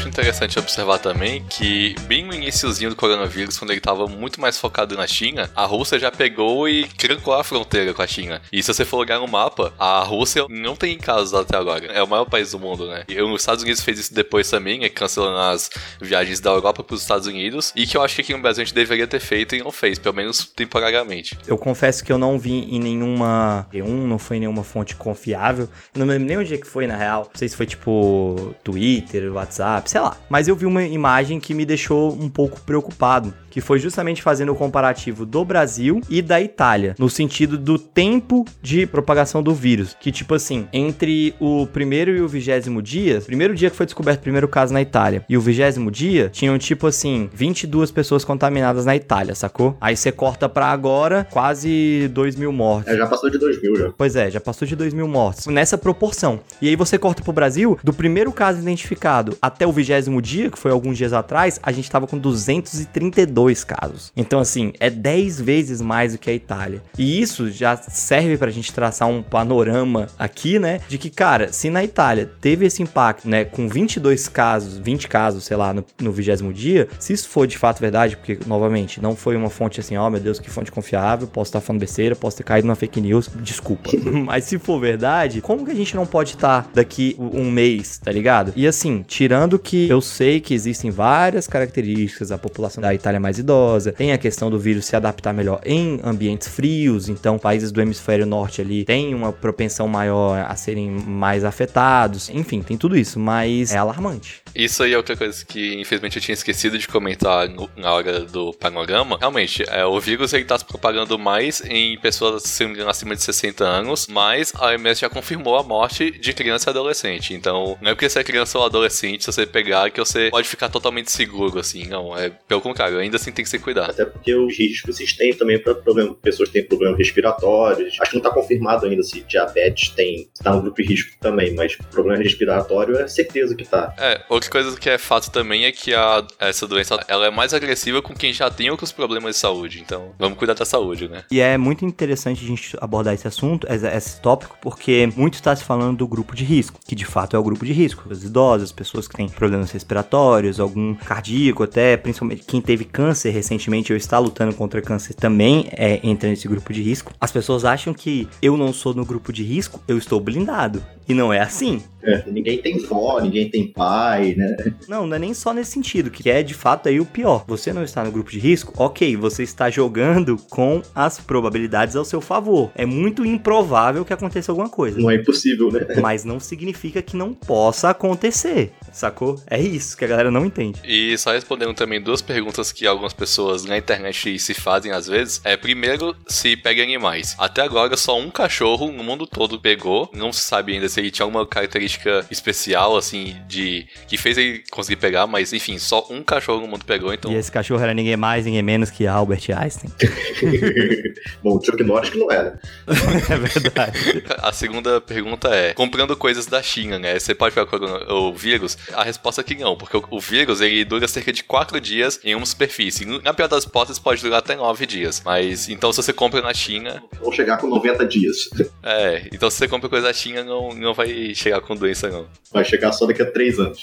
Interessante observar também que, bem no iniciozinho do coronavírus, quando ele tava muito mais focado na China, a Rússia já pegou e trancou a fronteira com a China. E se você for olhar no mapa, a Rússia não tem casos até agora. É o maior país do mundo, né? E os Estados Unidos fez isso depois também, né, cancelando as viagens da Europa para os Estados Unidos. E que eu acho que aqui no Brasil a gente deveria ter feito e não fez, pelo menos temporariamente. Eu confesso que eu não vi em nenhuma. P1, não foi em nenhuma fonte confiável. Não lembro nem onde é que foi, na real. Não sei se foi tipo Twitter, WhatsApp, sei lá. Mas eu vi uma imagem que me deixou um pouco preocupado. Que foi justamente fazendo o comparativo do Brasil e da Itália. No sentido do tempo de propagação do vírus. Que, tipo assim, entre o primeiro e o vigésimo dia, primeiro dia que foi descoberto o primeiro caso na Itália, e o vigésimo dia, tinham, tipo assim, 22 pessoas contaminadas na Itália, sacou? Aí você corta pra agora, quase 2 mil mortes. É, já passou de 2 mil já. Pois é, já passou de 2 mil mortos. Nessa proporção. E aí você corta pro Brasil, do primeiro caso identificado até o vigésimo dia, que foi alguns dias atrás, a gente tava com 232 casos. Então, assim, é 10 vezes mais do que a Itália. E isso já serve pra gente traçar um panorama aqui, né? De que, cara, se na Itália teve esse impacto, né, com 22 casos, 20 casos, sei lá, no, vigésimo dia, se isso for de fato verdade, porque, novamente, não foi uma fonte assim, ó, oh, meu Deus, que fonte confiável, posso estar falando besteira, posso ter caído na fake news, desculpa. [laughs] Mas se for verdade, como que a gente não pode estar daqui um mês, tá ligado? E assim, tirando que eu sei que existem várias características, a população da Itália é mais idosa, tem a questão do vírus se adaptar melhor em ambientes frios, então países do hemisfério norte ali têm uma propensão maior a serem mais afetados, enfim, tem tudo isso, mas é alarmante. Isso aí é outra coisa que, infelizmente, eu tinha esquecido de comentar no- na hora do panorama. Realmente, é, o vírus ele tá se propagando mais em pessoas acima de 60 anos, mas a OMS já confirmou a morte de criança e adolescente. Então, não é porque você é criança ou adolescente, se você pegar, que você pode ficar totalmente seguro, assim. Não, é pelo contrário, ainda assim tem que ser cuidado. Até porque os riscos existem também para problema, pessoas que têm problemas respiratórios. Acho que não está confirmado ainda se diabetes tem, está no grupo de risco também, mas problema respiratório é certeza que tá. É, outra coisa que é fato também é que a, essa doença ela é mais agressiva com quem já tem outros problemas de saúde. Então, vamos cuidar da saúde, né? E é muito interessante a gente abordar esse assunto, esse, tópico, porque muito está se falando do grupo de risco, que de fato é o grupo de risco. Os idosos, pessoas que têm problemas respiratórios, algum cardíaco até, principalmente quem teve câncer recentemente ou está lutando contra câncer também é, entra nesse grupo de risco. As pessoas acham que eu não sou no grupo de risco, eu estou blindado. E não é assim. É, ninguém tem vó, ninguém tem pai, né? Não, não é nem só nesse sentido, que é de fato aí o pior. Você não está no grupo de risco, ok, você está jogando com as probabilidades ao seu favor. É muito improvável que aconteça alguma coisa. Não é impossível, né? Mas não significa que não possa acontecer, sacou? É isso que a galera não entende. E só respondendo também duas perguntas que algumas pessoas na internet se fazem às vezes. É primeiro, se pega animais. Até agora só um cachorro no mundo todo pegou. Não se sabe ainda se ele tinha alguma característica especial, assim, de. que fez ele conseguir pegar, mas enfim, só um cachorro no mundo pegou, então. E esse cachorro era ninguém mais, ninguém menos que Albert Einstein. [laughs] Bom, o Chuck Norris que não era. [laughs] é verdade. A segunda pergunta é: comprando coisas da China, né? Você pode pegar o vírus? A resposta é que não, porque o, o vírus ele dura cerca de 4 dias em uma superfície. Na pior das hipóteses, pode durar até 9 dias. Mas então, se você compra na China, Vão chegar com 90 dias. [laughs] é. Então, se você compra coisa da China, não, não vai chegar com doença, não. Vai chegar só daqui a 3 anos.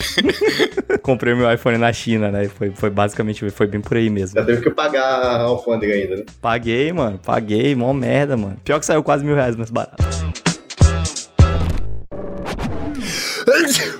[laughs] Comprei meu iPhone na China, né? Foi, foi basicamente, foi bem por aí mesmo. Já teve que pagar a alfândega ainda, né? Paguei, mano. Paguei, mó merda, mano. Pior que saiu quase mil reais mais barato. [laughs]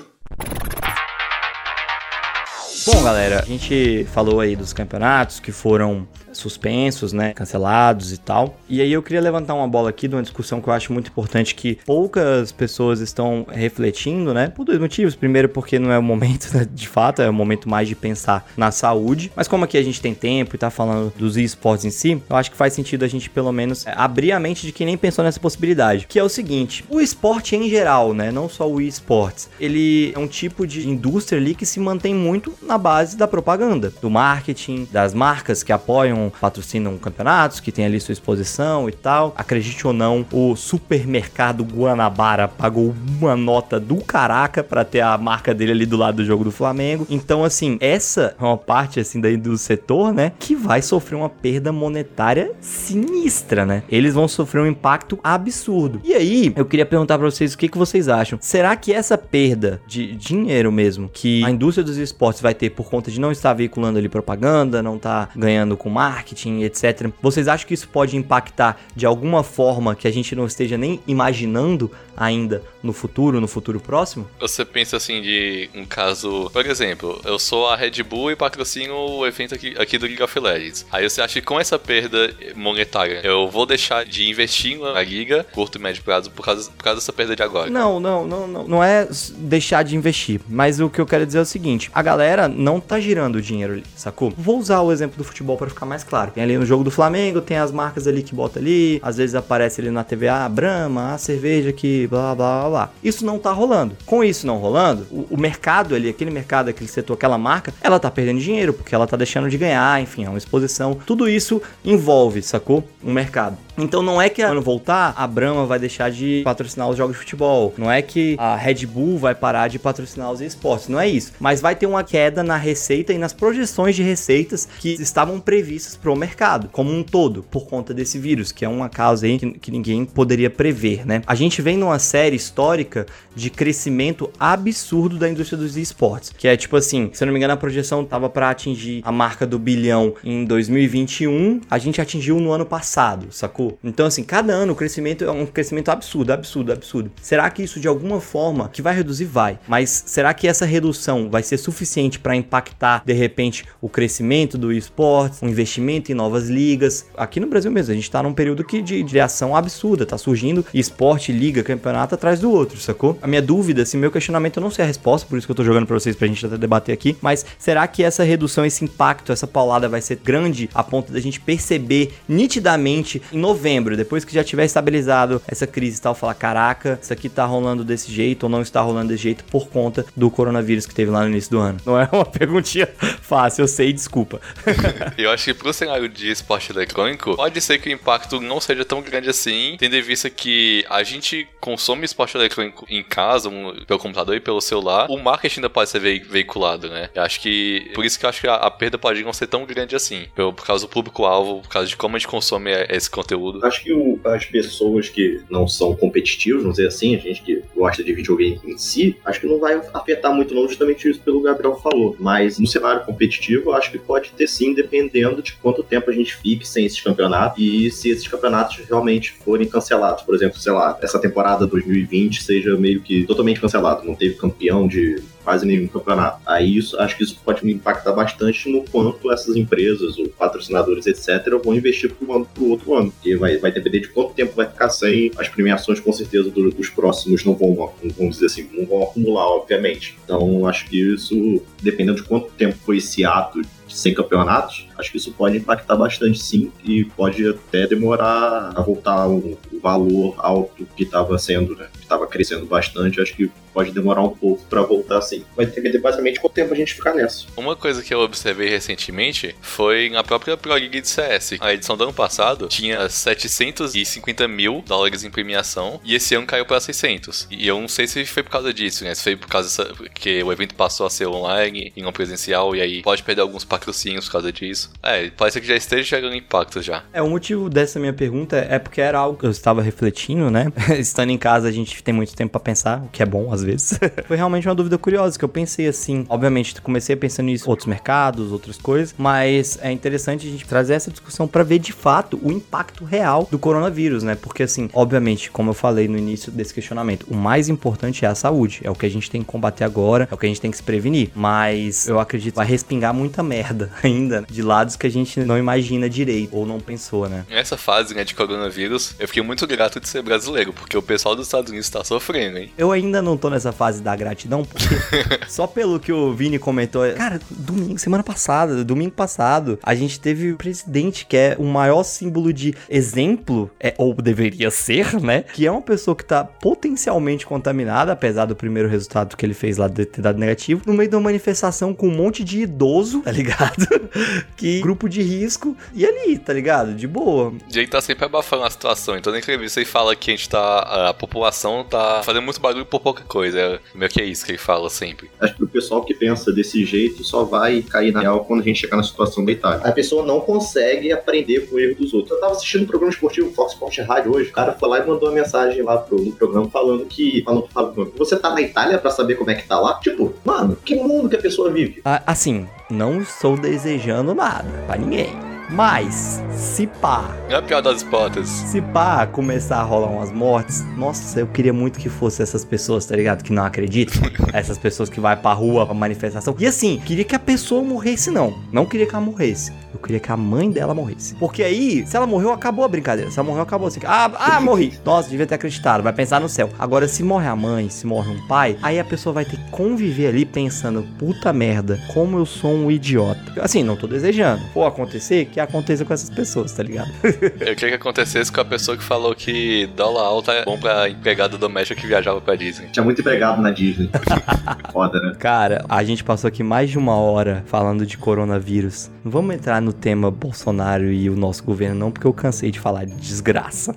Bom, galera, a gente falou aí dos campeonatos que foram suspensos, né, cancelados e tal. E aí eu queria levantar uma bola aqui de uma discussão que eu acho muito importante que poucas pessoas estão refletindo, né, por dois motivos. Primeiro porque não é o momento, [laughs] né, de fato, é o momento mais de pensar na saúde. Mas como aqui a gente tem tempo e tá falando dos esportes em si, eu acho que faz sentido a gente pelo menos é, abrir a mente de quem nem pensou nessa possibilidade. Que é o seguinte, o esporte em geral, né, não só o esportes, ele é um tipo de indústria ali que se mantém muito na base da propaganda, do marketing, das marcas que apoiam patrocinam campeonatos, que tem ali sua exposição e tal. Acredite ou não, o supermercado Guanabara pagou uma nota do caraca para ter a marca dele ali do lado do jogo do Flamengo. Então, assim, essa é uma parte assim daí do setor, né, que vai sofrer uma perda monetária sinistra, né? Eles vão sofrer um impacto absurdo. E aí, eu queria perguntar para vocês o que, que vocês acham. Será que essa perda de dinheiro mesmo que a indústria dos esportes vai ter por conta de não estar veiculando ali propaganda, não estar tá ganhando com marca marketing, etc. Vocês acham que isso pode impactar de alguma forma que a gente não esteja nem imaginando ainda no futuro, no futuro próximo? Você pensa assim de um caso, por exemplo, eu sou a Red Bull e patrocino o evento aqui, aqui do League of Legends. Aí você acha que com essa perda monetária eu vou deixar de investir na liga, curto e médio prazo, por causa, por causa dessa perda de agora? Não, não, não, não. Não é deixar de investir. Mas o que eu quero dizer é o seguinte: a galera não tá girando o dinheiro ali, sacou? Vou usar o exemplo do futebol para ficar mais claro. Tem ali no jogo do Flamengo, tem as marcas ali que bota ali, às vezes aparece ali na TV, ah, Brahma, a cerveja que blá blá blá blá. Isso não tá rolando. Com isso não rolando, o, o, mercado ali, aquele mercado, aquele setor, aquela marca, ela tá perdendo dinheiro, porque ela tá deixando de ganhar, enfim, é uma exposição. Tudo isso envolve, sacou? Um mercado. Então não é que quando voltar, a Brahma vai deixar de patrocinar os jogos de futebol. Não é que a Red Bull vai parar de patrocinar os esportes. Não é isso. Mas vai ter uma queda na receita e nas projeções de receitas que estavam previstas para o mercado, como um todo, por conta desse vírus, que é uma causa aí que, que ninguém poderia prever, né? A gente vem numa série histórica de crescimento absurdo da indústria dos esportes, que é tipo assim, se eu não me engano, a projeção tava para atingir a marca do bilhão em 2021, a gente atingiu no ano passado, sacou? Então, assim, cada ano o crescimento é um crescimento absurdo, absurdo, absurdo. Será que isso de alguma forma que vai reduzir? Vai. Mas será que essa redução vai ser suficiente para impactar, de repente, o crescimento do esporte, o investimento em novas ligas? Aqui no Brasil mesmo, a gente tá num período que de, de ação absurda, tá surgindo esporte, liga, campeonato atrás do outro, sacou? A minha dúvida, assim, meu questionamento, eu não sei a resposta, por isso que eu tô jogando pra vocês pra gente até debater aqui, mas será que essa redução, esse impacto, essa paulada vai ser grande a ponto da gente perceber nitidamente em novembro, depois que já tiver estabilizado essa crise e tal, falar: caraca, isso aqui tá rolando desse jeito ou não está rolando desse jeito por conta do coronavírus que teve lá no início do ano? Não é uma [laughs] perguntinha fácil, eu sei, desculpa. [laughs] eu acho que pro cenário de esporte eletrônico, pode ser que o impacto não seja tão grande assim, tendo em vista que a gente consome esporte eletrônico em casa, pelo computador e pelo celular, o marketing ainda pode ser veiculado, né? Eu acho que. Por isso que eu acho que a, a perda pode não ser tão grande assim. Por, por causa do público-alvo, por causa de como a gente consome esse conteúdo conteúdo. Acho que o, as pessoas que não são competitivas, vamos dizer assim, a gente que gosta de videogame em si, acho que não vai afetar muito não, justamente isso pelo Gabriel falou. Mas no cenário competitivo, acho que pode ter sim, dependendo de quanto tempo a gente fique sem esses campeonatos e se esses campeonatos realmente forem cancelados. Por exemplo, sei lá, essa temporada 2020 seja meio que totalmente cancelado, não teve campeão de quase nenhum campeonato. Aí isso, acho que isso pode me impactar bastante no quanto essas empresas, ou patrocinadores, etc., vão investir para um ano para o outro ano. Porque vai, vai depender de quanto tempo vai ficar sem as premiações, com certeza, do, dos próximos não vão, vamos dizer assim, não vão acumular, obviamente. Então, acho que isso, dependendo de quanto tempo foi esse ato sem campeonatos, acho que isso pode impactar bastante sim e pode até demorar a voltar o, valor alto que estava sendo, né? Que estava crescendo bastante. Acho que pode demorar um pouco para voltar assim. Vai depender basicamente quanto tempo a gente ficar nessa. Uma coisa que eu observei recentemente foi na própria Pro League de CS. A edição do ano passado tinha 750 mil dólares em premiação e esse ano caiu para 600. E eu não sei se foi por causa disso, né? Se foi por causa que o evento passou a ser online e não presencial e aí pode perder alguns patrocínios por causa disso. É, parece que já esteja gerando impacto já. É, o motivo dessa minha pergunta é porque era algo que eu estava refletindo, né? [laughs] Estando em casa, a gente tem muito tempo para pensar, o que é bom às vezes. [laughs] Foi realmente uma dúvida curiosa, que eu pensei assim. Obviamente, comecei pensando nisso, outros mercados, outras coisas, mas é interessante a gente trazer essa discussão para ver de fato o impacto real do coronavírus, né? Porque assim, obviamente, como eu falei no início desse questionamento, o mais importante é a saúde, é o que a gente tem que combater agora, é o que a gente tem que se prevenir. Mas eu acredito que vai respingar muita merda [laughs] ainda de lados que a gente não imagina direito ou não pensou, né? Nessa fase, né, de coronavírus, eu fiquei muito grato de ser brasileiro, porque o pessoal dos Estados Unidos tá sofrendo, hein? Eu ainda não tô nessa fase da gratidão, porque [laughs] só pelo que o Vini comentou, cara, domingo, semana passada, domingo passado, a gente teve o presidente que é o maior símbolo de exemplo, é, ou deveria ser, né? Que é uma pessoa que tá potencialmente contaminada, apesar do primeiro resultado que ele fez lá de ter dado negativo, no meio de uma manifestação com um monte de idoso, tá ligado? [laughs] que grupo de risco, e ali, tá ligado? De boa. Jay tá sempre abafando a situação, então na entrevista ele fala que a gente tá. A população tá fazendo muito barulho por pouca coisa. É meio que é isso que ele fala sempre. Acho que o pessoal que pensa desse jeito só vai cair na real quando a gente chegar na situação da Itália. A pessoa não consegue aprender com o erro dos outros. Eu tava assistindo um programa esportivo Fox Sport Rádio hoje. O cara foi lá e mandou uma mensagem lá pro, no programa falando que. Falando, falando, você tá na Itália pra saber como é que tá lá? Tipo, mano, que mundo que a pessoa vive? Ah, Assim, não estou desejando nada pra ninguém. Mas, se pá, é a pior das hipóteses. se pá começar a rolar umas mortes, nossa, eu queria muito que fosse essas pessoas, tá ligado? Que não acreditam. [laughs] essas pessoas que vai pra rua pra manifestação. E assim, queria que a pessoa morresse, não. Não queria que ela morresse. Eu queria que a mãe dela morresse. Porque aí, se ela morreu, acabou a brincadeira. Se ela morreu, acabou assim. Ah, ah, morri. [laughs] Nossa, devia ter acreditado. Vai pensar no céu. Agora, se morre a mãe, se morre um pai, aí a pessoa vai ter que conviver ali pensando, puta merda, como eu sou um idiota. Assim, não tô desejando. For acontecer, que aconteça com essas pessoas, tá ligado? [laughs] Eu queria que acontecesse com a pessoa que falou que dólar alta é bom pra empregada doméstica que viajava pra Disney. Tinha muito empregado na Disney. [laughs] Foda, né? Cara, a gente passou aqui mais de uma hora falando de coronavírus. Não vamos entrar no tema Bolsonaro e o nosso governo, não, porque eu cansei de falar de desgraça.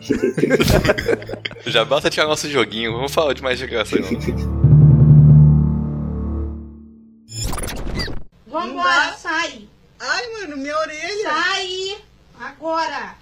[laughs] Já basta tirar nosso joguinho, vamos falar de mais de graça aí, não. Mano, minha orelha. Sai! Agora!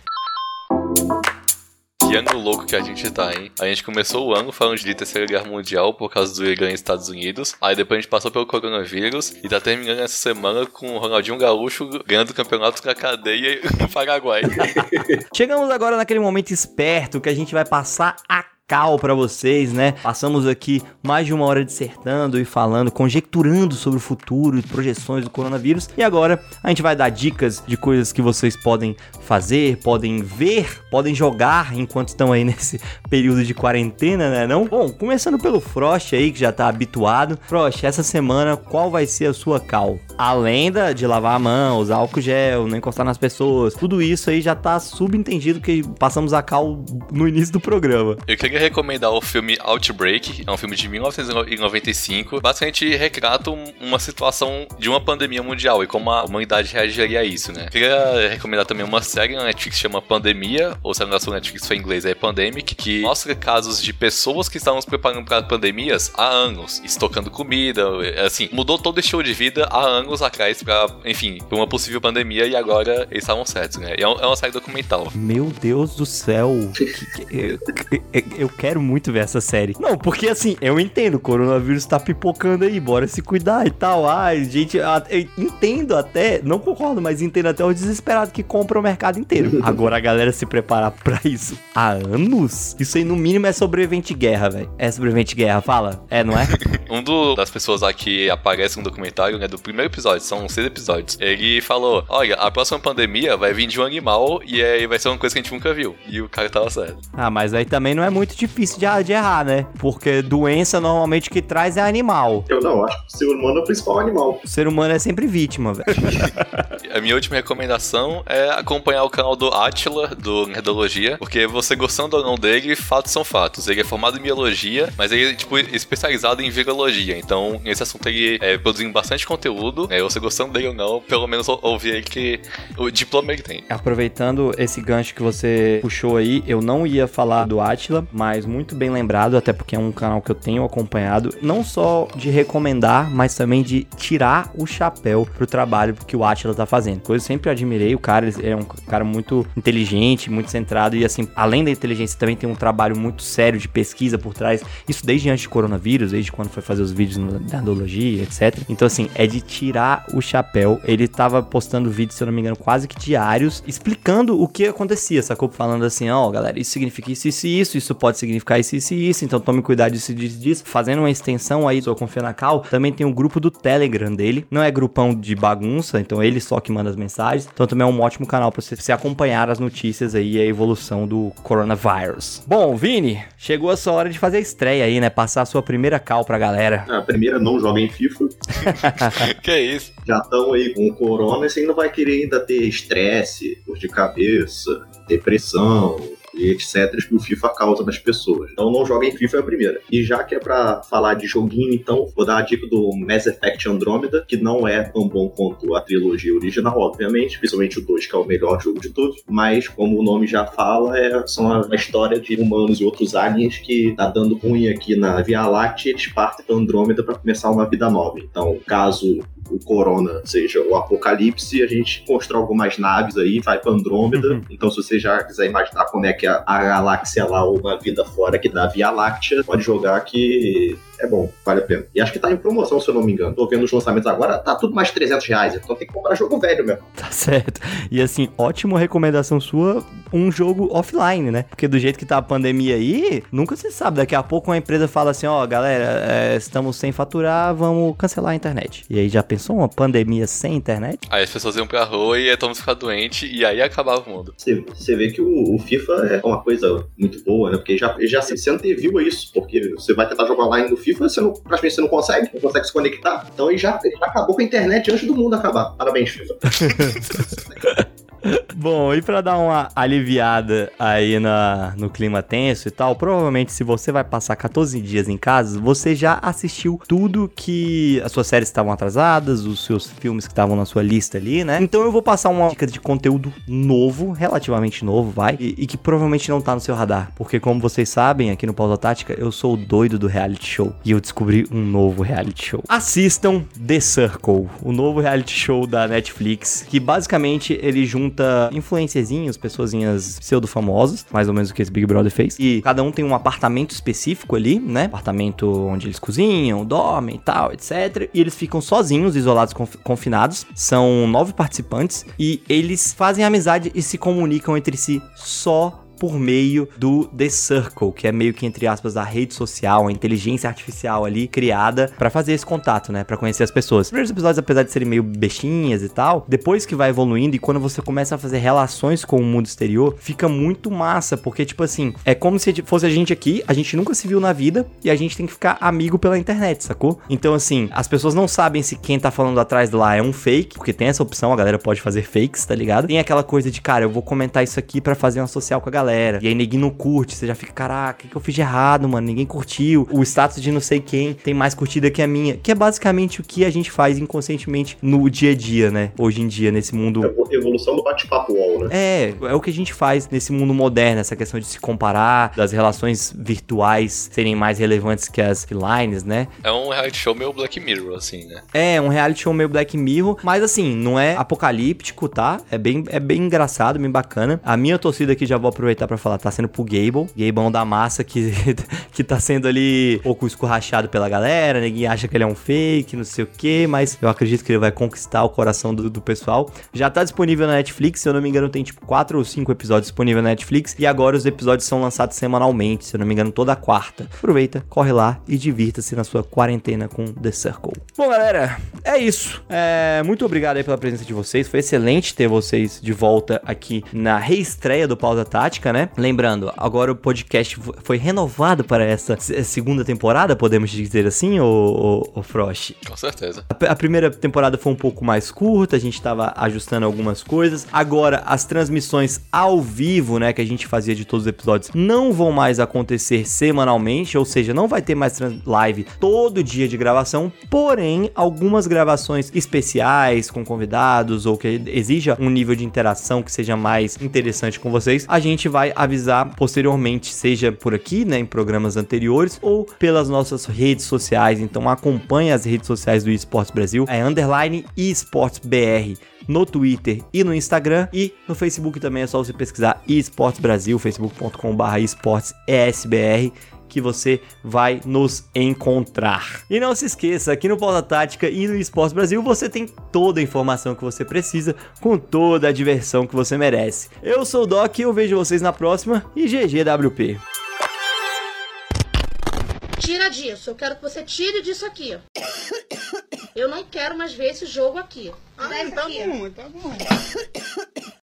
Que ano louco que a gente tá, hein? A gente começou o ano falando de Terceira Guerra Mundial por causa do Irã e Estados Unidos. Aí depois a gente passou pelo coronavírus e tá terminando essa semana com o Ronaldinho Gaúcho ganhando o campeonato na cadeia [laughs] no Paraguai. [laughs] Chegamos agora naquele momento esperto que a gente vai passar a cal pra vocês, né? Passamos aqui mais de uma hora dissertando e falando, conjecturando sobre o futuro e projeções do coronavírus. E agora a gente vai dar dicas de coisas que vocês podem fazer, podem ver, podem jogar enquanto estão aí [laughs] nesse período de quarentena, né? Não? Bom, começando pelo Frost aí, que já tá habituado. Frost, essa semana qual vai ser a sua cal? Além da de lavar a mão, usar álcool gel, não encostar nas pessoas, tudo isso aí já tá subentendido que passamos a cal no início do programa. Eu queria recomendar o filme Outbreak, é um filme de 1995. Basicamente retrata um- uma situação de uma pandemia mundial e como a humanidade reagiria a isso, né? Queria recomendar também uma série na Netflix que chama Pandemia, ou se a nossa Netflix foi em inglês é Pandemic, que mostra casos de pessoas que estavam se preparando para pandemias há anos, estocando comida, assim, mudou todo o estilo de vida há anos atrás para, enfim, pra uma possível pandemia e agora eles estavam certos, né? E é é uma série documental. Meu Deus do céu. [laughs] Eu, eu quero muito ver essa série. Não, porque assim, eu entendo, o coronavírus tá pipocando aí, bora se cuidar e tal. Ai, gente, eu entendo até, não concordo, mas entendo até o desesperado que compra o mercado inteiro. [laughs] Agora a galera se preparar pra isso há anos? Isso aí no mínimo é sobrevivente guerra, velho. É sobrevivente guerra, fala? É, não é? [laughs] Um do- das pessoas lá que aparece no documentário, né, do primeiro episódio, são seis episódios, ele falou: Olha, a próxima pandemia vai vir de um animal e aí vai ser uma coisa que a gente nunca viu. E o cara tava certo. Ah, mas aí também não é muito difícil de, de errar, né? Porque doença normalmente que traz é animal. Eu não, acho que o ser humano é o principal animal. O ser humano é sempre vítima, velho. [laughs] A minha última recomendação é acompanhar o canal do Atila, do Nerdologia, porque você gostando ou não dele, fatos são fatos. Ele é formado em biologia, mas ele é, tipo, especializado em virologia. Então, nesse assunto ele é produzindo bastante conteúdo. Né? Você gostando dele ou não, pelo menos ou- ouvir aí que o diploma ele tem. Aproveitando esse gancho que você puxou aí, eu não ia falar do Atila, mas mas muito bem lembrado, até porque é um canal que eu tenho acompanhado, não só de recomendar, mas também de tirar o chapéu pro trabalho que o Atila tá fazendo. Coisa eu sempre admirei o cara, é um cara muito inteligente, muito centrado e assim, além da inteligência, também tem um trabalho muito sério de pesquisa por trás. Isso desde antes do coronavírus, desde quando foi fazer os vídeos da andologia, etc. Então assim, é de tirar o chapéu. Ele tava postando vídeos, se eu não me engano, quase que diários, explicando o que acontecia, sacou? Falando assim, ó, oh, galera, isso significa isso, isso isso, isso pode significar isso, isso e isso, então tome cuidado disso, disso, disso. Fazendo uma extensão aí, na Cal, também tem um grupo do Telegram dele. Não é grupão de bagunça, então ele só que manda as mensagens. Então também é um ótimo canal para você, você acompanhar as notícias aí e a evolução do coronavírus. Bom, Vini, chegou a sua hora de fazer a estreia aí, né? Passar a sua primeira cal pra galera. A primeira não joga em FIFA. [laughs] que isso? Já estão aí com o corona e você ainda vai querer ainda ter estresse, dor de cabeça, depressão, e etc. que o FIFA causa nas pessoas. Então não joga em FIFA é a primeira. E já que é pra falar de joguinho, então vou dar a dica do Mass Effect Andromeda, que não é tão bom quanto a trilogia original, obviamente, principalmente o 2, que é o melhor jogo de todos, mas como o nome já fala, é só uma história de humanos e outros aliens que tá dando ruim aqui na Via Láctea eles partem pra Andrômeda para começar uma vida nova. Então, caso o Corona seja o apocalipse, a gente constrói algumas naves aí, vai pra Andrômeda. Uhum. Então, se você já quiser imaginar como é que a, a galáxia lá, ou uma vida fora aqui da Via Láctea, pode jogar que é bom, vale a pena. E acho que tá em promoção, se eu não me engano. Tô vendo os lançamentos agora, tá tudo mais 300 reais, então tem que comprar jogo velho mesmo. Tá [laughs] certo. E assim, ótima recomendação sua, um jogo offline, né? Porque do jeito que tá a pandemia aí, nunca se sabe. Daqui a pouco uma empresa fala assim, ó, oh, galera, é, estamos sem faturar, vamos cancelar a internet. E aí já pensou uma pandemia sem internet? Aí as pessoas iam pra rua e então ficar doente e aí acabava o mundo. Você, vê que o, o, FIFA é uma coisa muito boa, né? Porque já, já se, você anteviu isso, porque você vai tentar jogar online no FIFA FIFA, você não, praticamente você não consegue, não consegue se conectar. Então ele já, ele já acabou com a internet antes do mundo acabar. Parabéns, FIFA. [laughs] [laughs] Bom, e para dar uma aliviada aí na, no clima tenso e tal, provavelmente se você vai passar 14 dias em casa, você já assistiu tudo que as suas séries estavam atrasadas, os seus filmes que estavam na sua lista ali, né? Então eu vou passar uma dica de conteúdo novo, relativamente novo, vai, e, e que provavelmente não tá no seu radar, porque como vocês sabem, aqui no Pausa Tática, eu sou o doido do reality show e eu descobri um novo reality show. Assistam The Circle, o novo reality show da Netflix, que basicamente ele junta junta influencerzinhos, pessoazinhas pseudo-famosas, mais ou menos o que esse Big Brother fez. E cada um tem um apartamento específico ali, né? Apartamento onde eles cozinham, dormem e tal, etc. E eles ficam sozinhos, isolados, confinados. São nove participantes e eles fazem amizade e se comunicam entre si só por meio do The Circle, que é meio que entre aspas a rede social, a inteligência artificial ali criada para fazer esse contato, né, para conhecer as pessoas. Os primeiros episódios, apesar de serem meio bestinhas e tal, depois que vai evoluindo e quando você começa a fazer relações com o mundo exterior, fica muito massa, porque tipo assim, é como se fosse a gente aqui, a gente nunca se viu na vida e a gente tem que ficar amigo pela internet, sacou? Então assim, as pessoas não sabem se quem tá falando atrás de lá é um fake, porque tem essa opção, a galera pode fazer fakes, tá ligado? Tem aquela coisa de, cara, eu vou comentar isso aqui para fazer uma social com a galera galera. E aí ninguém não curte, você já fica, caraca, o que, eu fiz de errado, mano? Ninguém curtiu. O status de não sei quem tem mais curtida que a minha. Que é basicamente o que a gente faz inconscientemente no dia a dia, né? Hoje em dia, nesse mundo. É a evolução do bate-papo wall, né? É, é o que a gente faz nesse mundo moderno, essa questão de se comparar, das relações virtuais serem mais relevantes que as lines, né? É um reality show meio Black Mirror, assim, né? É, um reality show meio Black Mirror, mas assim, não é apocalíptico, tá? É bem, é bem engraçado, bem bacana. A minha torcida aqui já vou aproveitar aproveitar para falar, tá sendo pro Gable, Gabeão da massa que, [laughs] que tá sendo ali um pouco escorrachado pela galera, ninguém acha que ele é um fake, não sei o que, mas eu acredito que ele vai conquistar o coração do, do pessoal. Já tá disponível na Netflix, se eu não me engano, tem tipo 4 ou 5 episódios disponíveis na Netflix, e agora os episódios são lançados semanalmente, se eu não me engano, toda quarta. Aproveita, corre lá e divirta-se na sua quarentena com The Circle. Bom, galera, é isso. É, muito obrigado aí pela presença de vocês, foi excelente ter vocês de volta aqui na reestreia do Pausa Tática né? Lembrando, agora o podcast foi renovado para essa segunda temporada, podemos dizer assim, o, o, Frost? Com certeza. A, a, primeira temporada foi um pouco mais curta, a gente estava ajustando algumas coisas. Agora, as transmissões ao vivo, né, que a gente fazia de todos os episódios, não vão mais acontecer semanalmente, ou seja, não vai ter mais live todo dia de gravação, porém, algumas gravações especiais com convidados ou que exija um nível de interação que seja mais interessante com vocês, a gente vai vai avisar posteriormente, seja por aqui, né, em programas anteriores ou pelas nossas redes sociais. Então acompanhe as redes sociais do Esportes Brasil, é underline esportes BR no Twitter e no Instagram. E no Facebook também é só você pesquisar esportes Brasil, facebook.com.br esportes ESBR que você vai nos encontrar. E não se esqueça, aqui no Pauta Tática e no Esporte Brasil você tem toda a informação que você precisa, com toda a diversão que você merece. Eu sou o Doc e eu vejo vocês na próxima e GGWP. Tira disso, eu quero que você tire disso aqui. Eu não quero mais ver esse jogo aqui. Ah, isso tá aqui. bom, tá bom.